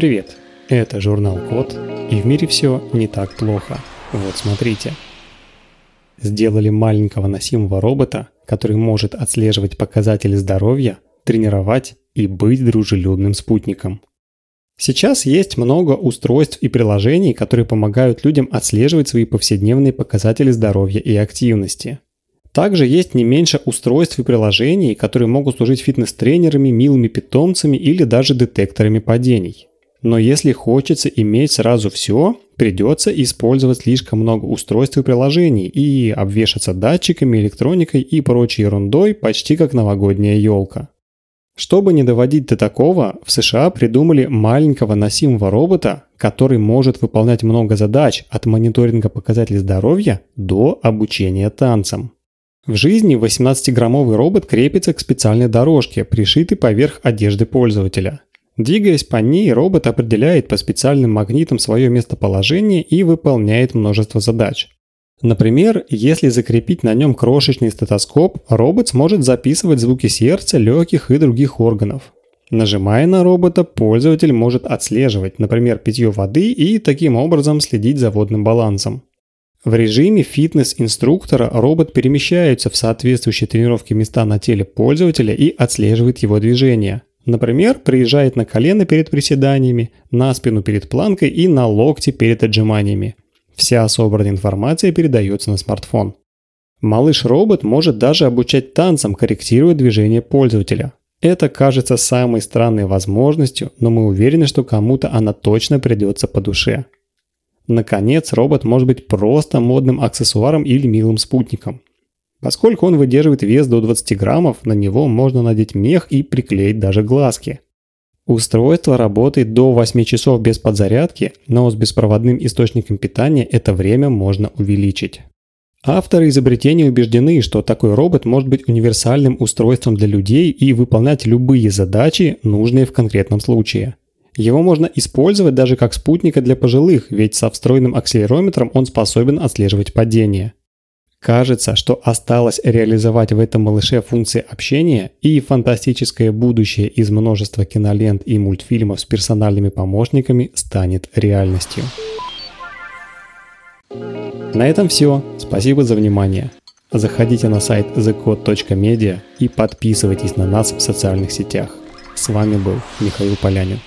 Привет, это журнал Код, и в мире все не так плохо. Вот смотрите. Сделали маленького носимого робота, который может отслеживать показатели здоровья, тренировать и быть дружелюбным спутником. Сейчас есть много устройств и приложений, которые помогают людям отслеживать свои повседневные показатели здоровья и активности. Также есть не меньше устройств и приложений, которые могут служить фитнес-тренерами, милыми питомцами или даже детекторами падений. Но если хочется иметь сразу все, придется использовать слишком много устройств и приложений и обвешаться датчиками, электроникой и прочей ерундой почти как новогодняя елка. Чтобы не доводить до такого, в США придумали маленького носимого робота, который может выполнять много задач от мониторинга показателей здоровья до обучения танцам. В жизни 18-граммовый робот крепится к специальной дорожке, пришитой поверх одежды пользователя. Двигаясь по ней, робот определяет по специальным магнитам свое местоположение и выполняет множество задач. Например, если закрепить на нем крошечный стетоскоп, робот сможет записывать звуки сердца, легких и других органов. Нажимая на робота, пользователь может отслеживать, например, питье воды и таким образом следить за водным балансом. В режиме фитнес-инструктора робот перемещается в соответствующие тренировки места на теле пользователя и отслеживает его движения. Например, приезжает на колено перед приседаниями, на спину перед планкой и на локти перед отжиманиями. Вся собранная информация передается на смартфон. Малыш-робот может даже обучать танцам, корректируя движение пользователя. Это кажется самой странной возможностью, но мы уверены, что кому-то она точно придется по душе. Наконец, робот может быть просто модным аксессуаром или милым спутником. Поскольку он выдерживает вес до 20 граммов, на него можно надеть мех и приклеить даже глазки. Устройство работает до 8 часов без подзарядки, но с беспроводным источником питания это время можно увеличить. Авторы изобретения убеждены, что такой робот может быть универсальным устройством для людей и выполнять любые задачи, нужные в конкретном случае. Его можно использовать даже как спутника для пожилых, ведь со встроенным акселерометром он способен отслеживать падение. Кажется, что осталось реализовать в этом малыше функции общения и фантастическое будущее из множества кинолент и мультфильмов с персональными помощниками станет реальностью. На этом все. Спасибо за внимание. Заходите на сайт thecode.media и подписывайтесь на нас в социальных сетях. С вами был Михаил Полянин.